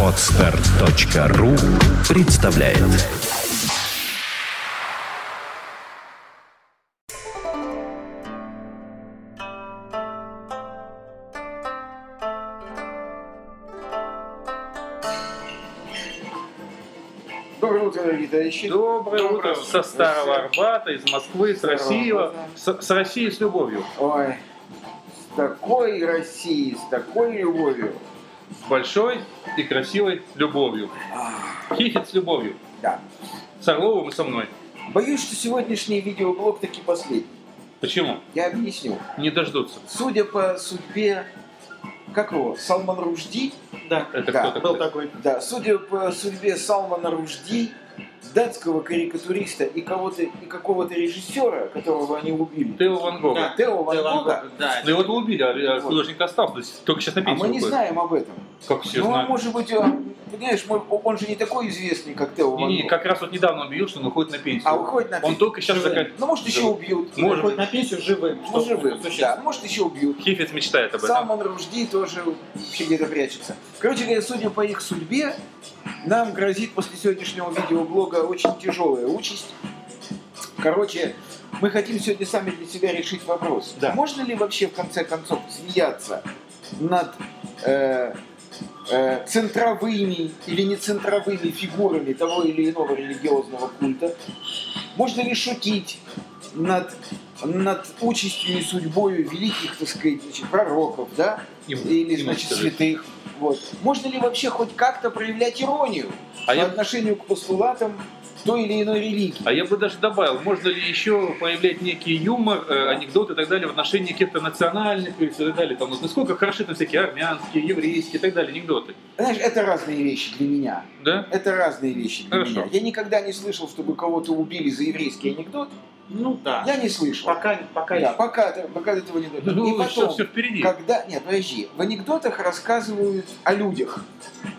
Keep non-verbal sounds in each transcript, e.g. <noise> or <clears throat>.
Отстар.ру представляет Доброе утро, дорогие товарищи. Доброе, Доброе утро утро. со Старого Арбата, из Москвы, с Старого России, Арбата. с, с Россией с любовью. Ой, такой Россией, с такой любовью. С большой и красивой любовью. Хихит с любовью. Да. С Орловым и со мной. Боюсь, что сегодняшний видеоблог таки последний. Почему? Я объясню. Не дождутся. Судя по судьбе, как его, Салман Ружди, Да, Это Да, кто такой. да, судя по судьбе Салмана Ружди, датского карикатуриста и кого-то и какого-то режиссера, которого они убили. Тео Ван Гога. Да. Тео Ван Гога. Да. Ну его убили, а а Вот. художник остался. То есть только сейчас на А пенсию мы не уходит. знаем об этом. Как все ну, знают. может быть, он, понимаешь, он же не такой известный, как Тео Ван Не, как раз вот недавно он объявил, что он уходит на пенсию. А уходит на Он пенсию. только сейчас заканчивает. Ну, может, еще Живым. убьют. Может быть. на пенсию живым. Ну, живым, да. Может, еще убьют. Хифец мечтает об этом. Салман Ружди тоже вообще где-то прячется. Короче говоря, судя по их судьбе, нам грозит после сегодняшнего видеоблога очень тяжелая участь. Короче, мы хотим сегодня сами для себя решить вопрос. Да. Можно ли вообще в конце концов смеяться над э, э, центровыми или не центровыми фигурами того или иного религиозного культа? Можно ли шутить над, над участью и судьбой великих, так сказать, значит, пророков, да? Им- или, им значит, святых? Вот. Можно ли вообще хоть как-то проявлять иронию А по я, отношению к постулатам той или иной религии? а я бы даже добавил, можно ли еще проявлять некий юмор, э, анекдоты и так далее в отношении каких-то национальных и так далее. Там, насколько хороши там всякие армянские, еврейские и так далее анекдоты. Знаешь, это разные вещи для меня. Да? Это разные вещи для Хорошо. меня. Я никогда не слышал, чтобы кого-то убили за еврейский анекдот. Ну да. Я не слышал. Пока, пока Да, еще. пока, пока этого не дойдет. Ну, И потом, все, впереди. когда... Нет, подожди. В анекдотах рассказывают о людях.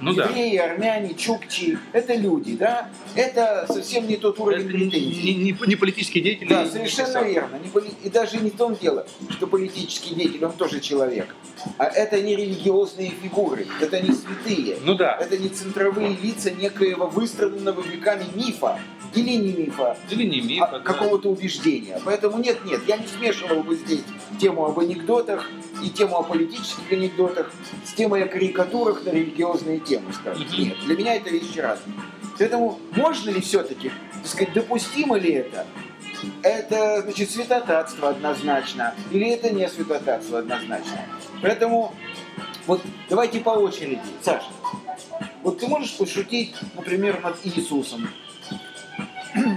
Ну да. Евреи, армяне, чукчи – это люди, да? Это совсем не тот Это уровень не, претензий. не- не- не политические деятели. Да, не совершенно писатели. верно. Не поли- И даже не в том дело, что политический деятель, он тоже человек. А это не религиозные фигуры, это не святые. Ну да. Это не центровые лица некоего выстроенного веками мифа или не мифа, Или не миф. а да. какого-то убеждения. Поэтому нет, нет, я не смешивал бы здесь тему об анекдотах и тему о политических анекдотах с темой о карикатурах на религиозные темы, скажем. Мгм. Нет, для меня это вещи разные. Поэтому можно ли все-таки, так сказать, допустимо ли это? Это, значит, святотатство однозначно, или это не святотатство однозначно. Поэтому, вот давайте по очереди. Саша, вот ты можешь пошутить, например, над Иисусом?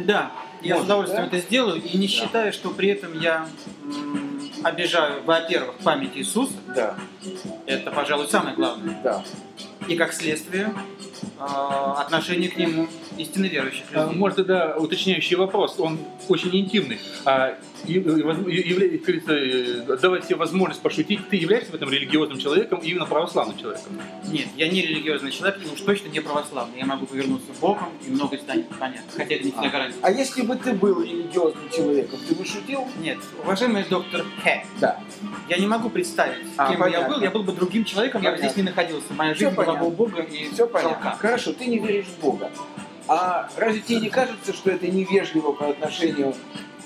Да, я Может, с удовольствием да? это сделаю и не Да. считаю, что при этом я обижаю, во-первых, память Иисуса. Да, Это, пожалуй, самое главное. да. И как следствие э, отношение к нему истинно верующих А, людей. Может, тогда уточняющий вопрос, он очень интимный. А, и- и и- э, давать себе возможность пошутить. Ты являешься в этом религиозным человеком, именно православным человеком? Нет, я не религиозный человек и уж точно не православный. Я могу повернуться боком и многое станет понятно. Хотя это не всегда гарантия. А если бы ты был религиозным человеком, ты бы шутил? Нет, уважаемый доктор Х, Да. я не могу представить, А, кем бы я понятно. был. Я был бы другим человеком, я бы Понятно. здесь не находился. Моя Всё жизнь была понятно. бы у Бога и Все понятно. жалка. Хорошо, ты не веришь в Бога. А разве тебе не кажется, что это невежливо по отношению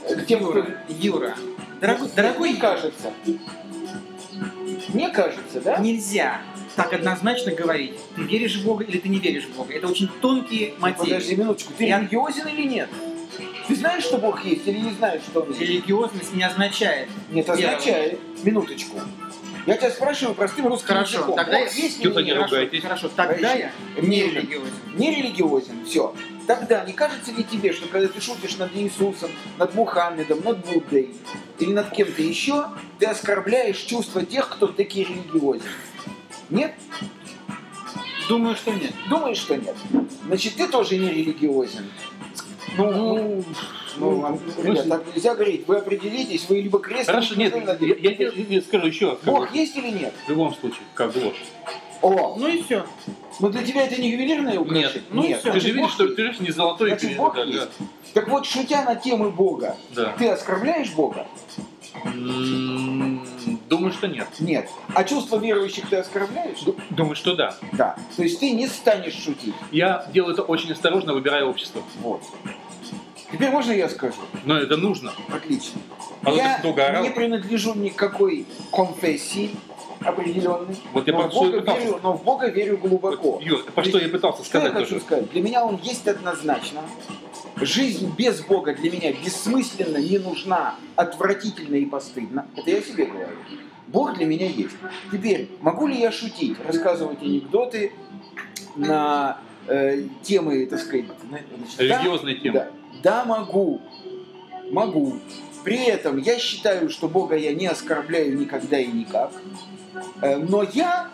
к тем, кто... Юра, Юра, дорогой, Мне дорогой кажется. Мне кажется, да? нельзя так однозначно говорить, ты веришь в Бога или ты не веришь в Бога. Это очень тонкие материи. Подожди минуточку, ты Я- религиозен или нет? Ты знаешь, что Бог есть или не знаешь, что Он есть? Религиозность не означает. Нет, означает. Минуточку. Я тебя спрашиваю простым русским Хорошо, языком. тогда Бог я- есть Тихо, не ругайтесь. хорошо, тогда я не религиозен. не религиозен, все. Тогда не кажется ли тебе, что когда ты шутишь над Иисусом, над Мухаммедом, над Буддой или над кем-то еще, ты оскорбляешь чувства тех, кто таки религиозен? Нет? Думаю, что нет. Думаешь, что нет? Значит, ты тоже не религиозен. Ну, ну, ну, ребят, так нельзя говорить. Вы определитесь, вы либо крест... Хорошо, либо нет, я, я скажу еще Бог бы, есть или нет? В любом случае, как ложь. О, Ну и все. ну для тебя это не ювелирное украшение? Нет, ну и всё. Ты же видишь, Бог что ты же не золотой Значит, и Бог да, есть. Так вот, шутя на темы Бога, да. ты оскорбляешь Бога? М, Думаю, что нет. Нет. А чувства верующих ты оскорбляешь? Ду- Думаю, что да. Да. То есть ты не станешь шутить. Я делаю это очень осторожно, выбирая общество. Вот. Теперь можно я скажу? Но это нужно. Отлично. А я не принадлежу никакой конфессии определенной. Вот я но, в Бога пытался. верю, но в Бога верю глубоко. Вот, Юр, про что я пытался Что я сказать хочу тоже. сказать? Для меня он есть однозначно. Жизнь без Бога для меня бессмысленна, не нужна, отвратительна и постыдна. Это я себе говорю. Бог для меня есть. Теперь, могу ли я шутить, рассказывать анекдоты на э, темы, так сказать, на- значит, да? Религиозные темы. Да, да, могу. Могу. При этом я считаю, что Бога я не оскорбляю никогда и никак. Э, Но я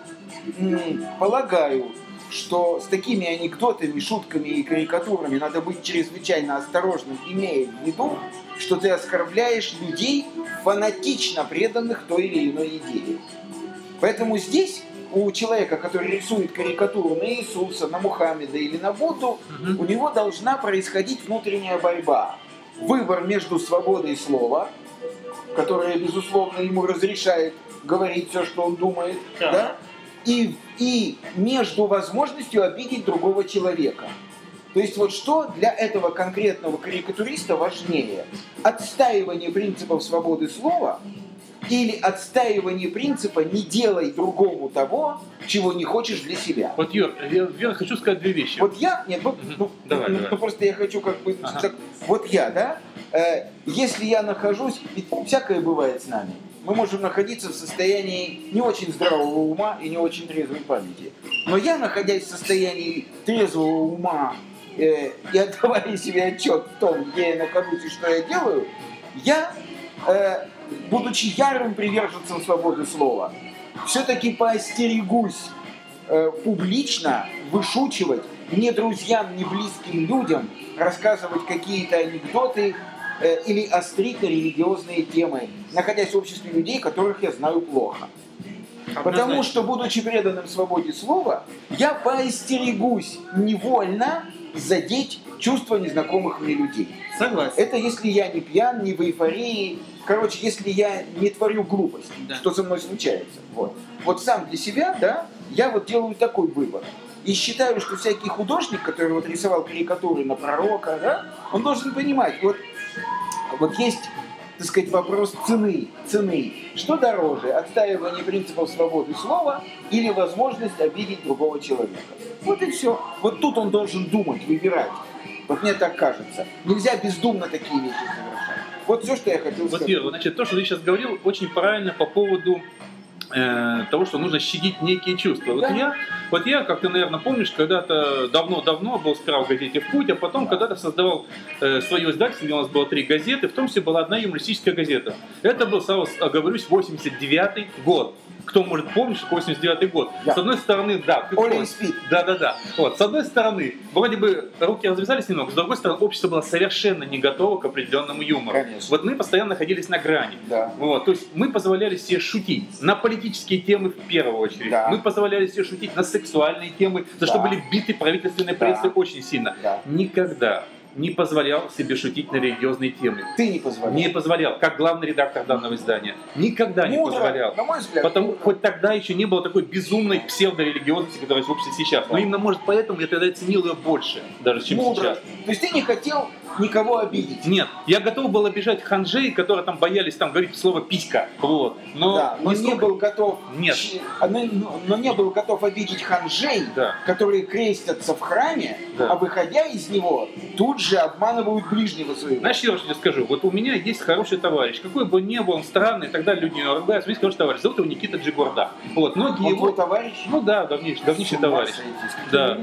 полагаю, что с такими анекдотами, шутками и карикатурами надо быть чрезвычайно осторожным, имея в виду, что ты оскорбляешь людей, фанатично преданных той или иной идее. Поэтому здесь у человека, который рисует карикатуру на Иисуса, на Мухаммеда или на Будду, Мгм. у него должна происходить внутренняя борьба. Выбор между свободой слова, которая, безусловно, ему разрешает говорить все, что он думает, Да. да? И, и между возможностью обидеть другого человека. То есть вот что для этого конкретного карикатуриста важнее? Отстаивание принципов свободы слова или отстаивание принципа «не делай другому того, чего не хочешь для себя». Вот, Юр, я, я хочу сказать две вещи. Вот я, нет, вот, Мгм. ну, Давай, ну, давай. ну, просто я хочу как бы, Ага. так, вот я, да, э, если я нахожусь, ведь всякое бывает с нами, мы можем находиться в состоянии не очень здравого ума и не очень трезвой памяти. Но я, находясь в состоянии трезвого ума э, и отдавая себе отчет в том, где я нахожусь и что я делаю, я, э, будучи ярым приверженцем свободы слова, все-таки поостерегусь э, публично вышучивать не друзьям, не близким людям, рассказывать какие-то анекдоты э, или острить на религиозные темы, находясь в обществе людей, которых я знаю плохо. Потому что, будучи преданным свободе слова, я поостерегусь невольно задеть чувства незнакомых мне людей. Согласен. Это если я не пьян, не в эйфории. Короче, если я не творю глупость, Да. что со мной случается. Вот. вот сам для себя, да, я вот делаю такой выбор. И считаю, что всякий художник, который вот рисовал карикатуры на пророка, да, он должен понимать, вот, вот есть, так сказать, вопрос цены, цены. Что дороже, отстаивание принципов свободы слова или возможность обидеть другого человека? Вот и все. Вот тут он должен думать, выбирать. Вот мне так кажется. Нельзя бездумно такие вещи совершать. Вот все, что я хотел Вот, сказать. Вот, значит, то, что ты сейчас говорил, очень правильно по поводу э, того, что нужно щадить некие чувства. Вот Да. я, вот я, как ты, наверное, помнишь, когда-то давно-давно был сперва в газете «В путь», а потом когда-то создавал э, свое издательство, где у нас было три газеты, в том числе была одна юмористическая газета. Это был, сразу оговорюсь, 89 год. Кто может помнить, что 89 год. Да. С одной стороны, да, Оля спит. Да, да, да. Вот, с одной стороны, вроде бы руки развязались немного, с другой стороны, общество было совершенно не готово к определенному юмору. Конечно. Вот мы постоянно находились на грани. Да. Вот, то есть мы позволяли себе шутить на политические темы в первую очередь. Да. Мы позволяли себе шутить на сексуальные темы, за что Да. были биты правительственной Да. прессы очень сильно. Да. Никогда не позволял себе шутить на религиозные темы. Ты не позволял. Не позволял, как главный редактор данного издания. Никогда не Мудро, позволял. на мой взгляд. Потому хоть тогда еще не было такой безумной псевдорелигиозности, которая есть в обществе сейчас. Но именно, может, поэтому я тогда ценил ее больше, даже чем Мудро. сейчас. То есть ты не хотел никого обидеть. Нет, я готов был обижать ханжей, которые там боялись там говорить слово писька. Вот. Но, да, но не нисколько- был готов. Нет. а, но, но- не был готов обидеть ханжей, Да. которые крестятся в храме, Да. а выходя из него, тут же обманывают ближнего своего. Знаешь, я тебе скажу, вот у меня есть хороший товарищ, какой бы ни был, он странный, тогда люди его ругают, есть хороший товарищ, зовут его Никита Джигурда. Вот, многие Он его... товарищ? Ну да, давнейший, давнейший товарищ. сойти, Да.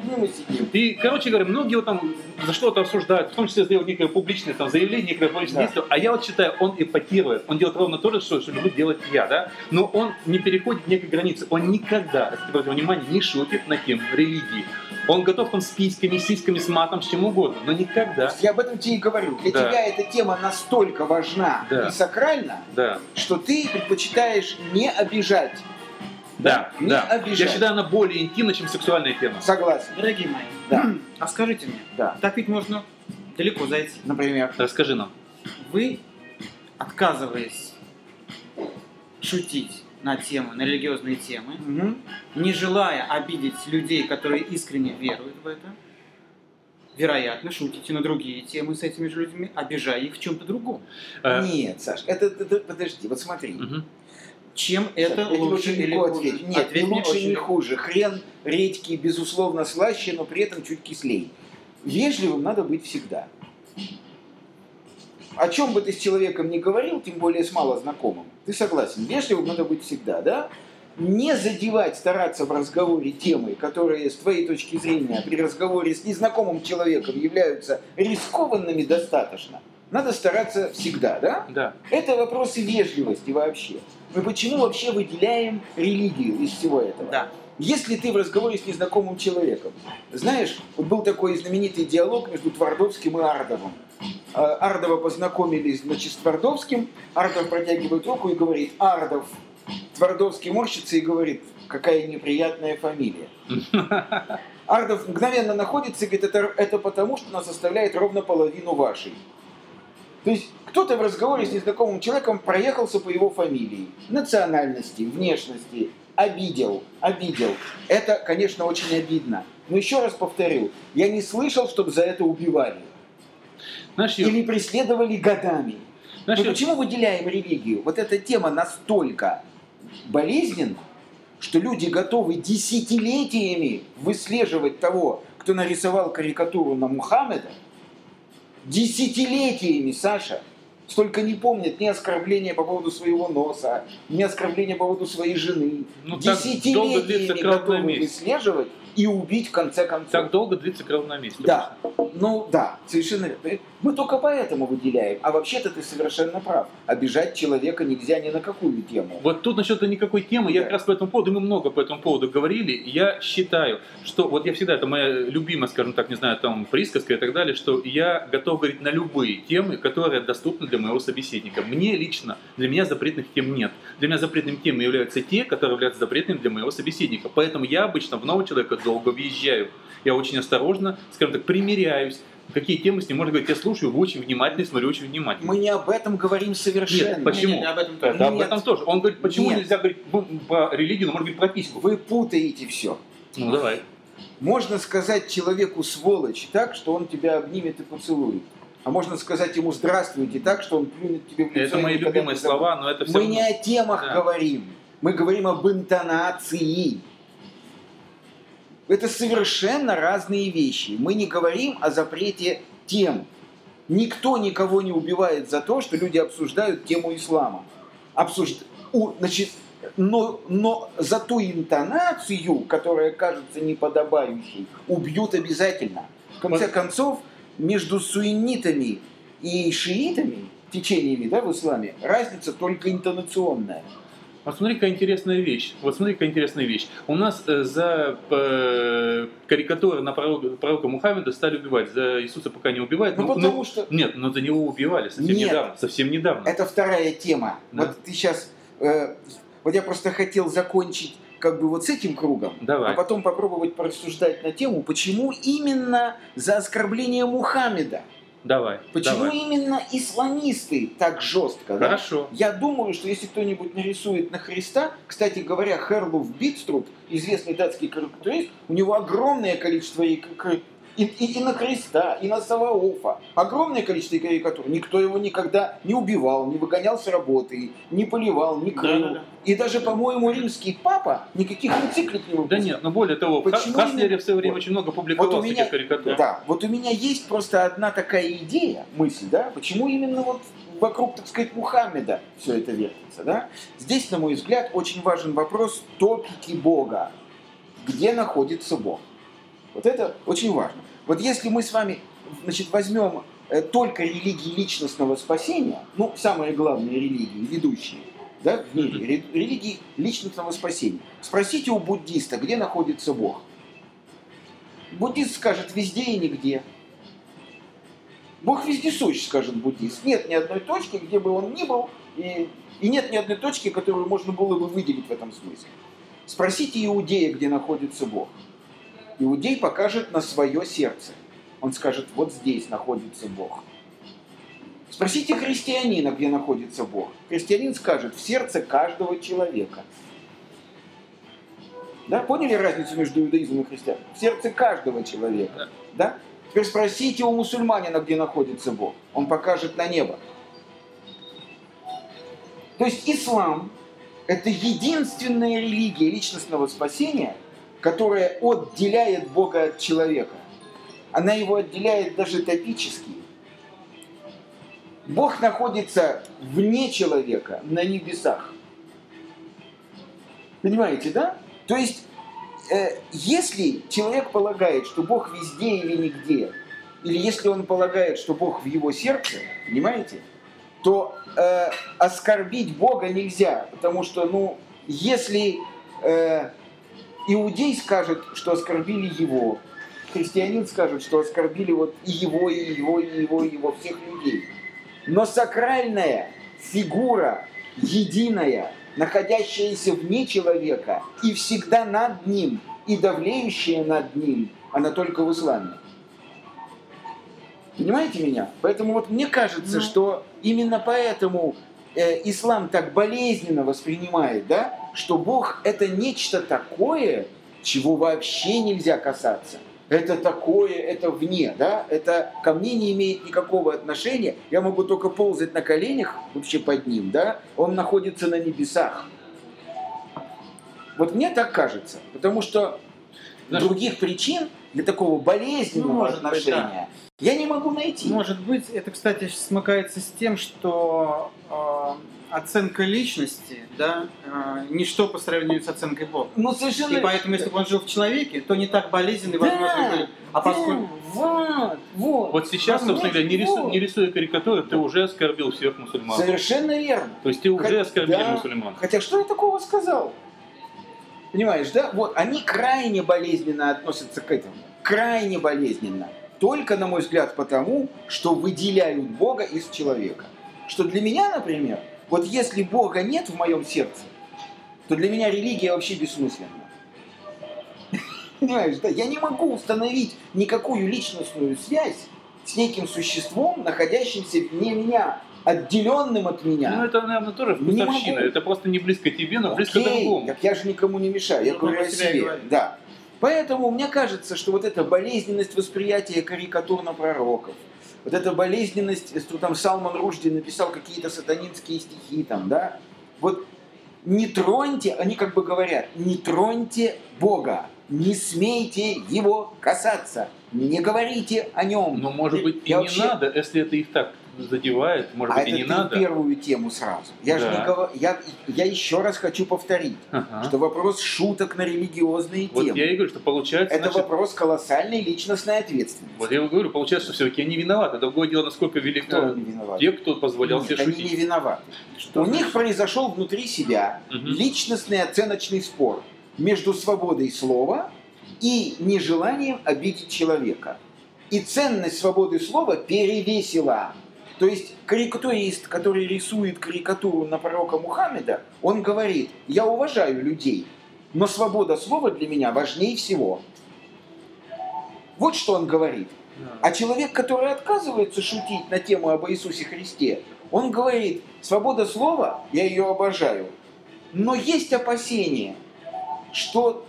И, короче говоря, многие его там за что-то осуждают, в том числе некое публичное там, заявление, некое публичное Да. действие. А я вот считаю, он эпатирует. Он делает ровно то же, что, что люблю делать я, да? Но он не переходит некой границы. Он никогда, если обратите внимание, не шутит на тему религии. Он готов там с письками, с сиськами, с матом, с чем угодно, но никогда. Я об этом тебе и говорю. Для Да. тебя эта тема настолько важна Да. и сакральна, Да, что ты предпочитаешь не обижать. да, Не да. обижать. Я считаю, она более интимна, чем сексуальная тема. Согласен. Дорогие мои, Да. <clears throat> а скажите мне, Да. так ведь можно далеко зайти. Например. Расскажи нам. Вы, отказываясь шутить на темы, на религиозные темы, Мгм. не желая обидеть людей, которые искренне веруют в это, вероятно, шутите на другие темы с этими же людьми, обижая их в чем-то другом. Э, Нет, Саш, это, это- подожди, вот смотри. мгм. Чем это тебе лучше или хуже? ответить. Нет, Ответь не лучше, очень не хуже. Хрен редький, безусловно, слаще, но при этом чуть кислей. Вежливым надо быть всегда. О чем бы ты с человеком ни говорил, тем более с малознакомым, ты согласен, вежливым надо быть всегда, да? Не задевать, стараться в разговоре темы, которые с твоей точки зрения при разговоре с незнакомым человеком являются рискованными достаточно. Надо стараться всегда, да? Да. Это вопросы вежливости вообще. Мы почему вообще выделяем религию из всего этого? Да. Если ты в разговоре с незнакомым человеком, знаешь, вот был такой знаменитый диалог между Твардовским и Ардовым. А, Ардова познакомились, значит, с Твардовским. Ардов протягивает руку и говорит, Ардов. Твардовский морщится и говорит, какая неприятная фамилия. <laughs> Ардов мгновенно находится и говорит, это, это потому, что она составляет ровно половину вашей. То есть кто-то в разговоре с незнакомым человеком проехался по его фамилии, национальности, внешности, обидел, обидел. Это, конечно, очень обидно. Но еще раз повторю, я не слышал, чтобы за это убивали Юр, или преследовали годами. Мы Юр, почему выделяем религию? Вот эта тема настолько болезненна, что люди готовы десятилетиями выслеживать того, кто нарисовал карикатуру на Мухаммеда. Десятилетиями, Саша. Столько не помнят ни оскорбления по поводу своего носа, ни оскорбления по поводу своей жены. Ну, Десятилетиями готовы выслеживать и убить в конце концов. так долго длится кровь на месте. Да, ну да, совершенно верно. Мы только поэтому выделяем. А вообще-то ты совершенно прав. Обижать человека нельзя ни на какую тему. Вот тут насчет никакой темы, я Да. как раз по этому поводу, мы много по этому поводу говорили, я считаю, что, вот я всегда, это моя любимая, скажем так, не знаю, там, присказка и так далее, что я готов говорить на любые темы, которые доступны для моего собеседника. Мне лично, для меня запретных тем нет. Для меня запретными темами являются те, которые являются запретными для моего собеседника. Поэтому я обычно в нового человека долго въезжаю. Я очень осторожно, скажем так, примеряюсь, какие темы с ним можно говорить. Я слушаю очень внимательно и смотрю очень внимательно. Мы не об этом говорим совершенно. Нет, почему? Не, не, не, об этом тоже. Это об Нет. этом тоже. Он говорит, почему Нет. нельзя говорить по, религии, но можно говорить про письку. Вы путаете все. Ну давай. Можно сказать человеку сволочь так, что он тебя обнимет и поцелует. А можно сказать ему здравствуйте так, что он плюнет тебе в лицо. Это мои любимые слова, но это все Мы равно- не о темах Да. говорим. Мы говорим об интонации. Это совершенно разные вещи. Мы не говорим о запрете тем. Никто никого не убивает за то, что люди обсуждают тему ислама. Обсужд... у- значит, но, но за ту интонацию, которая кажется неподобающей, убьют обязательно. В конце концов, между суннитами и шиитами, течениями да, в исламе, разница только интонационная. Вот смотри, какая интересная вещь. Вот смотри, какая интересная вещь. У нас э, за э, карикатуры на пророка, пророка Мухаммеда стали убивать. За Иисуса пока не убивают. Ну, но- потому но- что Нет, но за него убивали совсем Нет. недавно. Совсем недавно. это вторая тема. Да. Вот ты сейчас... вот я просто хотел закончить как бы вот с этим кругом, Давай. а потом попробовать порассуждать на тему, почему именно за оскорбление Мухаммеда, Давай. почему давай. именно исламисты так жестко, да? Хорошо. Я думаю, что если кто-нибудь нарисует на Христа, кстати говоря, Херлуф Битструп, известный датский карикатурист, у него огромное количество и, и, и- на Христа, и на Саваофа. Огромное количество карикатур. Никто его никогда не убивал, не выгонял с работы, не поливал, не крыл. Да-да-да. И даже, по-моему, римский папа никаких энциклик не Да выпустил. нет, но более того, Почему Ха- Хаслере именно- в свое время очень много публиковал Вот у меня- карикатур. Да, вот у меня есть просто одна такая идея, мысль, да, почему именно вот вокруг, так сказать, Мухаммеда все это вертится, да? Здесь, на мой взгляд, очень важен вопрос топики Бога. Где находится Бог? Вот это очень важно. Вот если мы с вами, значит, возьмем э, только религии личностного спасения, ну, самые главные религии, ведущие, да, в мире, ре- религии личностного спасения. Спросите у буддиста, где находится Бог. Буддист скажет везде и нигде. Бог вездесущ, скажет буддист. Нет ни одной точки, где бы он ни был, и, и нет ни одной точки, которую можно было бы выделить в этом смысле. Спросите иудея, где находится Бог. Иудей покажет на свое сердце. Он скажет, вот здесь находится Бог. Спросите христианина, где находится Бог. Христианин скажет, в сердце каждого человека. Да, поняли разницу между иудаизмом и христианством? В сердце каждого человека. Да? Теперь спросите у мусульманина, где находится Бог. Он покажет на небо. То есть ислам – это единственная религия личностного спасения, которая отделяет Бога от человека. Она его отделяет даже топически. Бог находится вне человека, на небесах. Понимаете, да? То есть, э, если человек полагает, что Бог везде или нигде, или если он полагает, что Бог в его сердце, понимаете, то э, оскорбить Бога нельзя, потому что, ну, если э, иудей скажет, что оскорбили его, христианин скажет, что оскорбили вот и его, и его, и его, и его, всех людей. Но сакральная фигура, единая, находящаяся вне человека и всегда над ним, и давлеющая над ним, она только в исламе. Понимаете меня? Поэтому вот мне кажется, ну. что именно поэтому э, ислам так болезненно воспринимает, да, что Бог это нечто такое, чего вообще нельзя касаться. Это такое, это вне, да, это ко мне не имеет никакого отношения. Я могу только ползать на коленях вообще под ним, да, он находится на небесах. Вот мне так кажется, потому что Знаешь, других причин для такого болезненного ну, отношения быть, да. Я не могу найти. Может быть, это, кстати, смыкается с тем, что э, оценка личности, да, э, ничто по сравнению с оценкой Бога. Ну, совершенно... И поэтому, если бы он жил в человеке, то не так болезненный, да, возможно, А поскольку... вот, вот. Вот сейчас, собственно говоря, не, рису, не рисуя карикатуры, ты уже оскорбил всех мусульман. Совершенно верно. То есть ты уже Хотя, оскорбил да. мусульман. Хотя что я такого сказал? Понимаешь, да? Вот, они крайне болезненно относятся к этому. Крайне болезненно. Только, на мой взгляд, потому, что выделяют Бога из человека. Что для меня, например, вот если Бога нет в моем сердце, то для меня религия вообще бессмысленна. <laughs> Понимаешь, да? Я не могу установить никакую личностную связь с неким существом, находящимся вне меня, отделенным от меня. Ну, это, наверное, тоже вкусовщина. Это просто не близко тебе, но близко Окей, другому. Так я же никому не мешаю. Я ну, говорю о себе. Да. Поэтому мне кажется, что вот эта болезненность восприятия карикатурно пророков, вот эта болезненность, что там Салман Ружди написал какие-то сатанинские стихи там, да, вот не троньте, они как бы говорят, не троньте Бога, не смейте его касаться, не говорите о нем. Но может быть и Я не вообще... надо, если это их так задевает, может а быть, и не ты надо. первую тему сразу. Я да. же не говорю, я, я еще раз хочу повторить, ага. что вопрос шуток на религиозные вот темы. я и говорю, что получается. Это значит, вопрос колоссальной личностной ответственности. Вот я и говорю, получается, что все-таки они виноваты. Другое дело, насколько велик кто не виноват? те, кто позволял Нет, себе они шутить. не виноваты. Что У них произошел внутри себя угу. личностный оценочный спор между свободой слова и нежеланием обидеть человека. И ценность свободы слова перевесила то есть карикатурист, который рисует карикатуру на пророка Мухаммеда, он говорит, я уважаю людей, но свобода слова для меня важнее всего. Вот что он говорит. А человек, который отказывается шутить на тему об Иисусе Христе, он говорит, свобода слова, я ее обожаю, но есть опасение, что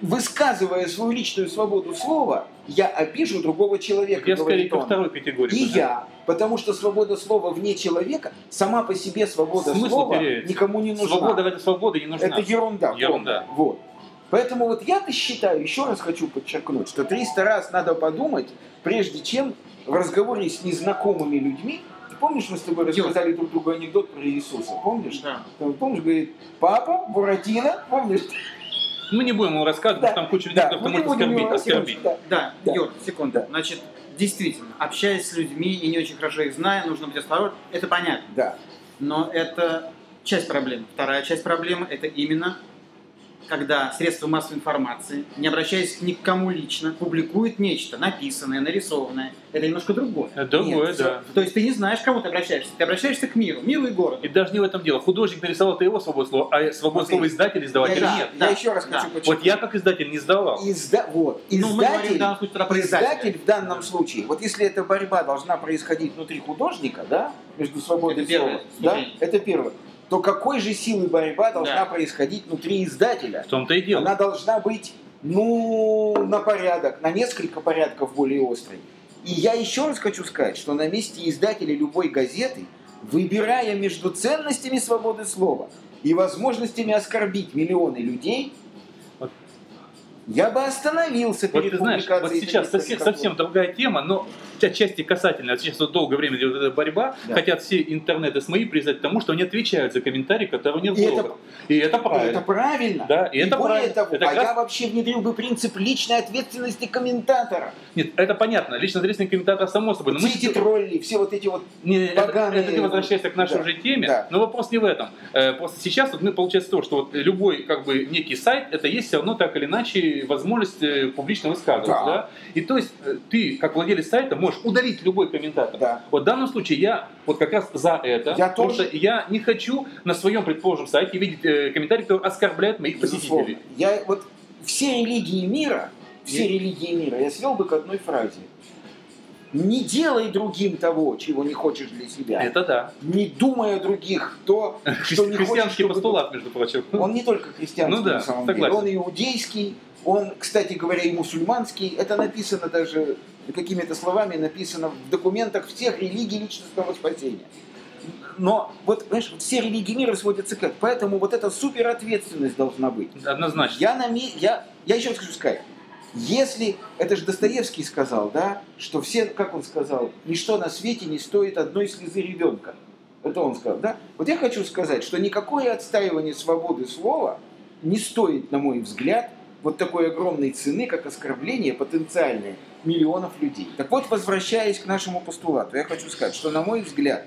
высказывая свою личную свободу слова, я обижу другого человека. Я скорее ко второй категории. И я. Потому что свобода слова вне человека, сама по себе свобода Смысл слова теряется. никому не нужна. Свобода ради свободы не нужна. Это ерунда. Ерунда. Вот. Поэтому вот я-то считаю, еще раз хочу подчеркнуть, что 300 раз надо подумать, прежде чем в разговоре с незнакомыми людьми Помнишь, мы с тобой рассказали друг другу анекдот про Иисуса? Помнишь? Да. Помнишь, говорит, папа, Буратино, помнишь? Мы не будем ему рассказывать, да. потому что там куча людей, кто может оскорбить. оскорбить. Да, да. да. Юр, секунду. Да. Значит, действительно, общаясь с людьми и не очень хорошо их зная, нужно быть осторожным. Это понятно. Да. Но это часть проблемы. Вторая часть проблемы – это именно когда средства массовой информации, не обращаясь ни к кому лично, публикуют нечто написанное, нарисованное. Это немножко другое. Это Другое, Нет, да. То есть ты не знаешь, к кому ты обращаешься. Ты обращаешься к миру, миру и городу. И даже не в этом дело. Художник нарисовал это его свободу слова, а свободу слова издатель, издаватель я, нет. я да, еще раз да. хочу подчеркнуть. Вот я как издатель не сдавал. Изда... Вот. Ну, Издатель, в данном случае издатель в данном случае, вот если эта борьба должна происходить внутри художника, да, между свободой Это первое, слова, да, это первое, то какой же силой борьба должна Да. происходить внутри издателя? В том-то и дело. Она должна быть, ну, на порядок, на несколько порядков более острой. И я еще раз хочу сказать, что на месте издателя любой газеты, выбирая между ценностями свободы слова и возможностями оскорбить миллионы людей. Я бы остановился Вот перед ты знаешь, вот сейчас совсем, совсем другая тема, но отчасти касательно, сейчас вот долгое время идет эта борьба, Да. хотят все интернеты СМИ признать тому, что они отвечают за комментарии, которые нет в И это- блогах. И это И правильно. Это правильно. Да, и это более правильно. того, Это а раз- я вообще внедрил бы принцип личной ответственности комментатора. Нет, это понятно. Лично ответственный комментатор само собой. Но мы все эти тролли, все вот эти вот Не, это, поганые- это ты возвращаешься к нашей Да, уже теме, да. но вопрос не в этом. Э, Просто сейчас вот мы получается то, что вот любой как бы некий сайт, это есть все равно так или иначе возможность публично высказываться, Да. да? И то есть э, ты, как владелец сайта, можешь удалить любой комментатор. Да. Вот в данном случае я вот как раз за это, Я потому тоже. что я не хочу на своем, предположим, сайте видеть э, комментарии, которые оскорбляют моих Безусловно. посетителей. Я вот все религии мира, все религии мира, я свел бы к одной фразе. Не делай другим того, чего не хочешь для себя. Это да. Не думай о других то, что не хочешь, Христианский постулат, между прочим. Он не только христианский Ну да, на самом согласен. деле, он иудейский, он, кстати говоря, и мусульманский. Это написано даже какими-то словами, написано в документах всех религий личностного спасения. Но вот, понимаешь, все религии мира сводятся к этому. Поэтому вот эта суперответственность должна быть. Однозначно. Я, наме... я, я еще раз хочу сказать, если, это же Достоевский сказал, да, что все, как он сказал, ничто на свете не стоит одной слезы ребенка. Это он сказал, да? Вот я хочу сказать, что никакое отстаивание свободы слова не стоит, на мой взгляд, вот такой огромной цены, как оскорбление потенциальное миллионов людей. Так вот, возвращаясь к нашему постулату, я хочу сказать, что, на мой взгляд,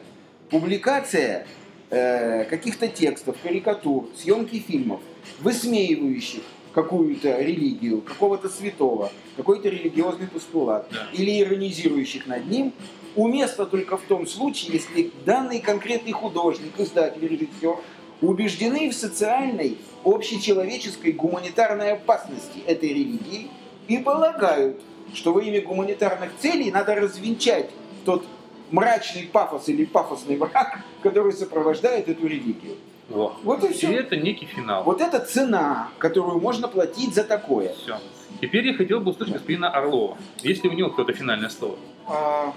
публикация э, каких-то текстов, карикатур, съемки фильмов, высмеивающих какую-то религию, какого-то святого, какой-то религиозный постулат, Да. или иронизирующих над ним, уместно только в том случае, если данный конкретный художник, издатель, режиссер убеждены в социальной, общечеловеческой, гуманитарной опасности этой религии и полагают, что во имя гуманитарных целей надо развенчать тот мрачный пафос или пафосный мрак, который сопровождает эту религию. Во. Вот и И все. это некий финал. Вот это цена, которую можно платить за такое. Все. Теперь я хотел бы услышать господина Орлова. Есть ли у него какое-то финальное слово? А,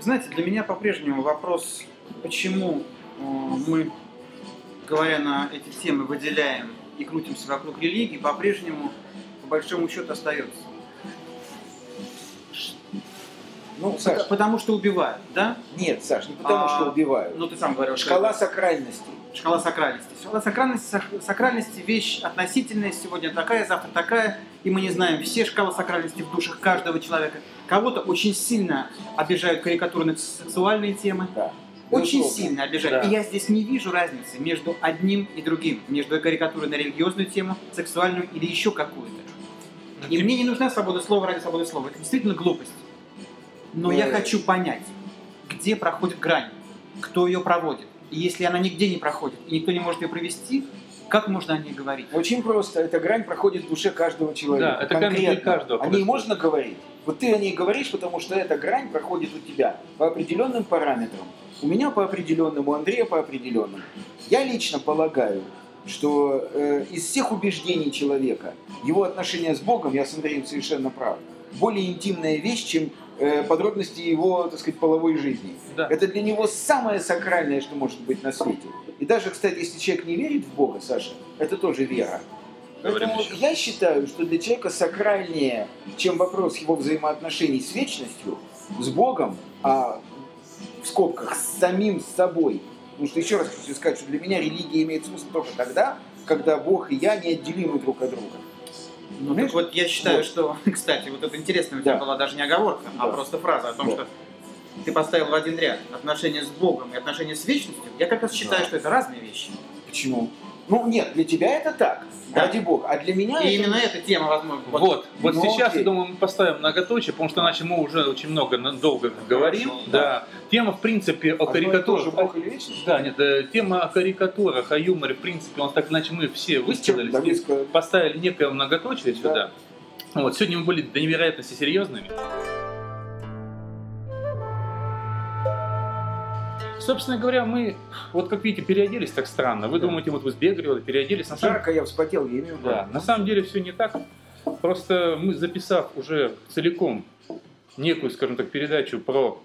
Знаете, для меня по-прежнему вопрос, почему э, мы, говоря на эти темы, выделяем и крутимся вокруг религии, по-прежнему, по большому счету, остается. Ну, Саш, Потому что убивают, да? нет, Саш, не потому А, что убивают. Ну, ты сам говорил. Шкала сакральности. Шкала сакральности. Шкала сакральности, сак- сакральности вещь относительная, сегодня такая, завтра такая, и мы не знаем все шкалы сакральности в душах каждого человека. Кого-то очень сильно обижают карикатурные сексуальные темы, Да. Очень Безусловно. сильно обижают. Да. И я здесь не вижу разницы между одним и другим, между карикатурой на религиозную тему, сексуальную или еще какую-то. И мне не нужна свобода слова ради свободы слова. Это действительно глупость. Но я Э. хочу понять, где проходит грань, кто ее проводит. И если она нигде не проходит, и никто не может ее провести, как можно о ней говорить? Очень просто. Эта грань проходит в душе каждого человека. Да, это Конкретно. каждого О ней происходит. можно говорить. Вот ты о ней говоришь, потому что эта грань проходит у тебя по определенным параметрам. У меня по определенным, у Андрея по определенным. Я лично полагаю, что э, из всех убеждений человека, его отношения с Богом, я с Андреем совершенно прав, более интимная вещь, чем э, подробности его, так сказать, половой жизни. Да. Это для него самое сакральное, что может быть на свете. И даже, кстати, если человек не верит в Бога, Саша, это тоже вера. Поэтому я считаю, что для человека сакральнее, чем вопрос его взаимоотношений с вечностью, с Богом, а в скобках с самим собой. Потому что еще раз хочу сказать, что для меня религия имеет смысл только тогда, когда Бог и я неотделимы друг от друга. Ну, так вот я считаю, Вот. что, <laughs> кстати, вот это интересная у тебя Да. была даже не оговорка, а Да. просто фраза о том, Да. что ты поставил в один ряд отношения с Богом и отношения с вечностью. Я как раз считаю, Да. что это разные вещи. Почему? Ну нет, для тебя это так, Да. ради бога. А для меня И это... именно эта тема, возможно. Вот, вот Ну, сейчас, окей. я думаю, мы поставим многоточие, потому что иначе мы уже очень много, долго говорим. Да. Тема, в принципе, о то карикатурах. же Бог или вечность? Да, нет, э, тема о карикатурах, о юморе, в принципе, у нас так иначе мы все высказались, Да, близко. поставили некое многоточие Да. сюда. Вот, сегодня мы были до невероятности серьезными. Собственно говоря, мы, вот как видите, переоделись так странно. Вы Да. думаете, вот вы сбегали, переоделись. На самом Жарко я вспотел, я имею в виду. да, на самом деле все не так. Просто мы, записав уже целиком некую, скажем так, передачу про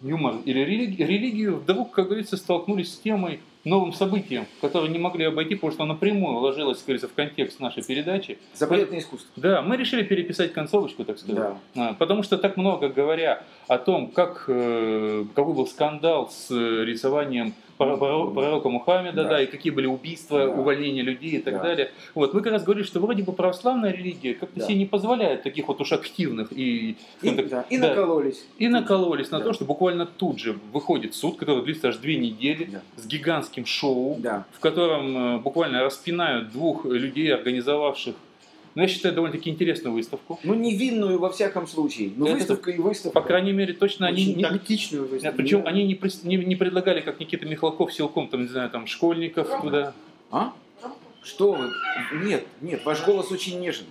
юмор или религи- религию, вдруг, как говорится, столкнулись с темой, новым событием, которое не могли обойти, потому что оно напрямую ложилось, говорится, в контекст нашей передачи. Запретное искусство. Да, мы решили переписать концовочку, так сказать. Да. А, Потому что так много говоря о том, как, э, какой был скандал с э, рисованием пророка Мухаммеда, да. Да. и какие были убийства, Да. увольнения людей и так Да. далее. Вот, мы как раз говорили, что вроде бы православная религия как-то Да. себе не позволяет таких вот уж активных и, И, так, да, и да, накололись. и накололись на Да. то, что буквально тут же выходит суд, который длится аж две недели, Да. с гигантским шоу, Да. в котором э, буквально распинают двух людей, организовавших, ну, я считаю, довольно-таки интересную выставку. Ну, невинную во всяком случае. Ну, Это- выставка и выставка. По крайней мере, точно они Очень не, тактичную выставку. причем они не, не, не предлагали, как Никита Михалков, силком, там, не знаю, там, школьников туда. А? Что вы? Нет, нет, ваш голос очень нежен.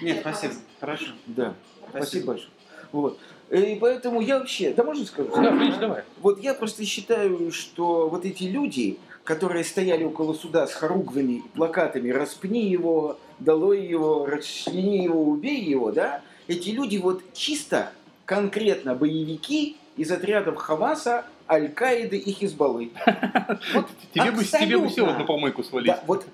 Нет, спасибо. Хорошо. Да. Спасибо, Спасибо. большое. Вот. И поэтому я вообще, да можно скажу? Да, конечно, давай. Вот я просто считаю, что вот эти люди, которые стояли около суда с хоругвями и плакатами «распни его», «долой его», «расчлени его», «убей его», да, эти люди вот чисто, конкретно боевики из отрядов Хамаса, Аль-Каиды и Хизбаллы. <laughs> Вот Тебе бы, тебе бы все вот на помойку свалить. Да, вот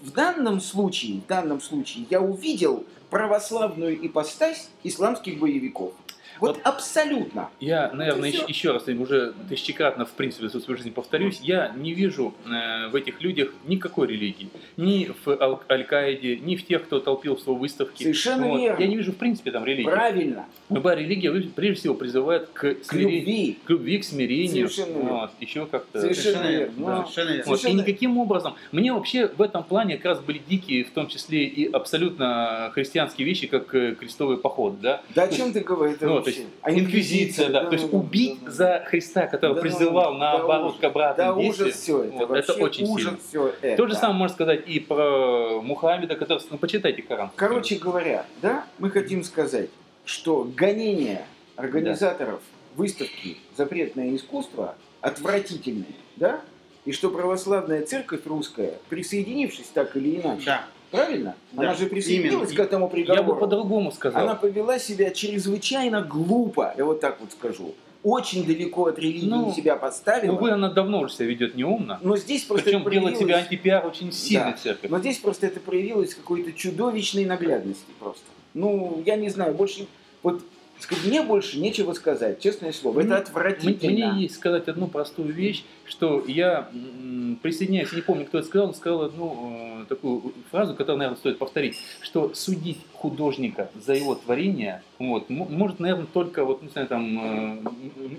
в данном случае, в данном случае я увидел православную ипостась исламских боевиков. Вот, Вот абсолютно. Я, наверное, еще, еще раз уже тысячекратно, в принципе, в своей жизни повторюсь, я не вижу э, в этих людях никакой религии. Ни в Ал- Аль-Каиде, ни в тех, кто толпил в свои выставки. Совершенно верно. Я не вижу, в принципе, там религии. Правильно. Любая религия, прежде всего, призывает к, К смирению, любви. к любви, к смирению. Совершенно верно. Вот, еще как-то. Совершенно верно. Да, совершенно верно. Вот, и никаким образом. Мне вообще в этом плане как раз были дикие, в том числе и абсолютно христианские вещи, как э, крестовый поход, да? Да о чем ты говоришь? Это Ну, то есть А инквизиция, да, то есть убить да, да. за Христа, который Да призывал да наоборот ужас. к обратным Да действиям. ужас все это. Вот, вообще это очень ужас сильно. все это. То же самое можно сказать и про Мухаммеда, который, ну, почитайте Коран. Короче говоря, да, мы хотим сказать, что гонение организаторов выставки «Запретное искусство» отвратительное, да? И что православная церковь русская, присоединившись так или иначе, Да. Правильно? Да, Она же присоединилась именно. к этому Я приговору. бы по-другому сказал. Она повела себя чрезвычайно глупо, я вот так вот скажу. Очень далеко от религии Ну, себя поставила. Увы, она давно уже себя ведет неумно. но здесь просто Причем это делает проявилось- антипиар очень сильный Да. церковь. Но здесь просто это проявилось какой-то чудовищной наглядности просто. Ну, я не знаю, больше... Вот, мне больше нечего сказать, честное слово. Это Мне- отвратительно. Мне есть сказать одну простую вещь, что я присоединяюсь, не помню, кто это сказал, он сказал одну э, такую фразу, которую, наверное, стоит повторить, что судить художника за его творение вот, может, наверное, только вот, не знаю, там, э,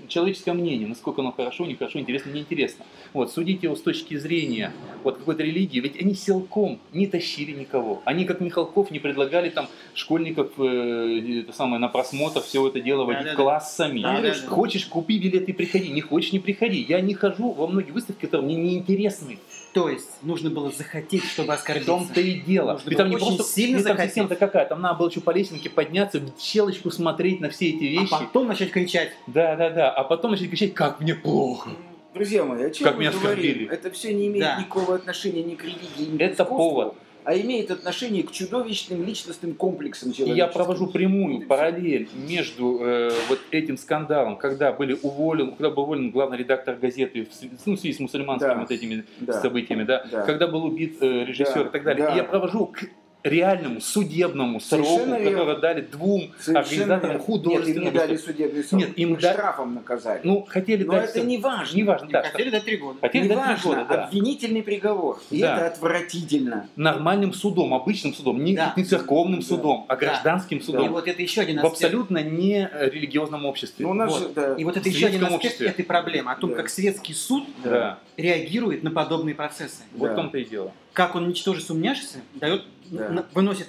человеческое мнение, насколько оно хорошо, нехорошо, интересно, неинтересно. Вот, судить его с точки зрения вот, какой-то религии, ведь они силком не тащили никого. Они, как Михалков, не предлагали там школьников э, это самое, на просмотр все это дело водить Да-да-да. классами. Да, да, да. Хочешь, купи билет и приходи. Не хочешь, не приходи. Я не хожу во многие выставки, которые мне неинтересны. То есть нужно было захотеть, чтобы В оскорбиться. том-то и дело. Нужно И там не очень просто сильно захотеть. система-то какая. Там надо было еще по лесенке подняться, в щелочку смотреть на все эти А вещи. потом начать кричать. Да, да, да. А потом начать кричать, как мне плохо. Друзья мои, о чем Как мы меня говорим? Это все не имеет Да. никакого отношения ни к религии, ни к Это повод. а имеет отношение к чудовищным личностным комплексам И человеческим. я провожу прямую параллель между э, вот этим скандалом, когда были уволен, когда был уволен главный редактор газеты в ну, в связи с мусульманскими Да. вот этими Да. событиями, да, Да. когда был убит э, режиссер Да, и так далее. да. И я провожу к реальному судебному сроку, который дали двум Совершенно организаторам верно. художественного Нет, им не дали судебный срок. Нет, им да- штрафом наказали. Ну, хотели Но дать... это не важно. Не важно, да. хотели дать три года. Хотели не дать три важно. года, да. Обвинительный приговор. И Да. это отвратительно. Нормальным судом, обычным судом, не, Да. не церковным Да. судом, а Да. гражданским И судом. вот это еще один В аспект. абсолютно не религиозном обществе. Ну, у нас Вот. же, да. И вот это в еще один аспект обществе. этой проблемы, о том, Да. как светский суд Да. реагирует на подобные процессы. Вот Да. в том-то и дело. Как он, ничтоже сумняшися, дает, Да. выносит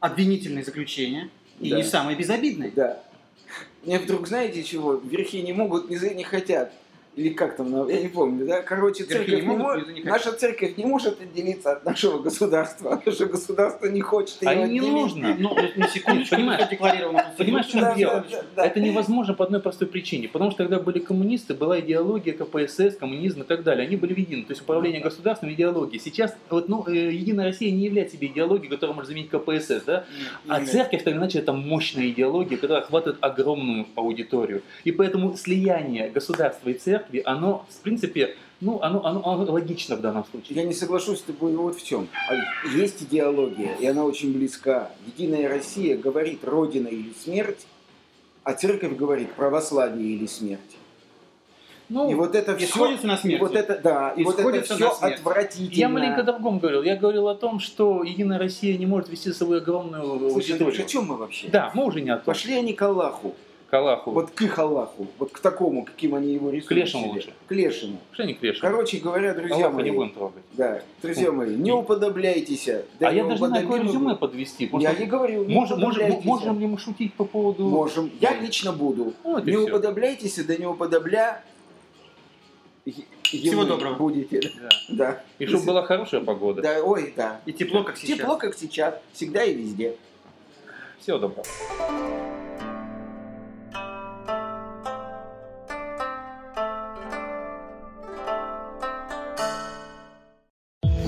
обвинительные заключения, и Да. не самые безобидные. Да. Мне вдруг, знаете чего, верхи не могут, низы не хотят. Или как там, ну, я не помню, да? Короче, церковь не не могут, не наша церковь не может отделиться от нашего государства. Наше государство не хочет ее А не нужно. Ну, на <laughs> секундочку, Понимаешь? Понимаешь, в чем Да, дело? да, да. Это невозможно по одной простой причине. Потому что когда были коммунисты, была идеология КПСС, коммунизм и так далее. Они были едины. То есть управление государством идеологией. Сейчас вот, ну, э, Единая Россия не является себе идеологией, которая может заменить КПСС. Да? А церковь, так иначе, это мощная идеология, которая охватывает огромную аудиторию. И поэтому слияние государства и церкви, оно, в принципе, ну, оно, оно, оно логично в данном случае. Я не соглашусь с тобой вот в чем. Есть идеология, и она очень близка. Единая Россия говорит «Родина или смерть», а церковь говорит «Православие или смерть». Ну, И вот это и все... на смерти. вот это, да, и вот это все отвратительно. я маленько о другом говорил. Я говорил о том, что Единая Россия не может вести с собой огромную Слушай, аудиторию. о чем мы вообще? Да, мы уже не о том. Пошли они к Аллаху. К Аллаху. Вот к их Аллаху. Вот к такому, каким они его рисуют. К лешему лучше. К лешему. Что не крешем? Короче говоря, друзья Аллаха мои. не будем трогать. Да, друзья мои, не уподобляйтесь. Да а я даже не знаю, какое резюме подвести. Я не говорю, не можем, можем, можем ли мы шутить по поводу... Можем. Я лично буду. Вот и не всё. уподобляйтесь, да не уподобля. Всего доброго. Будете. Да. Да. И чтобы была хорошая погода. Да, ой, да. И тепло, как сейчас. Тепло, как сейчас. Всегда и везде. Всего доброго.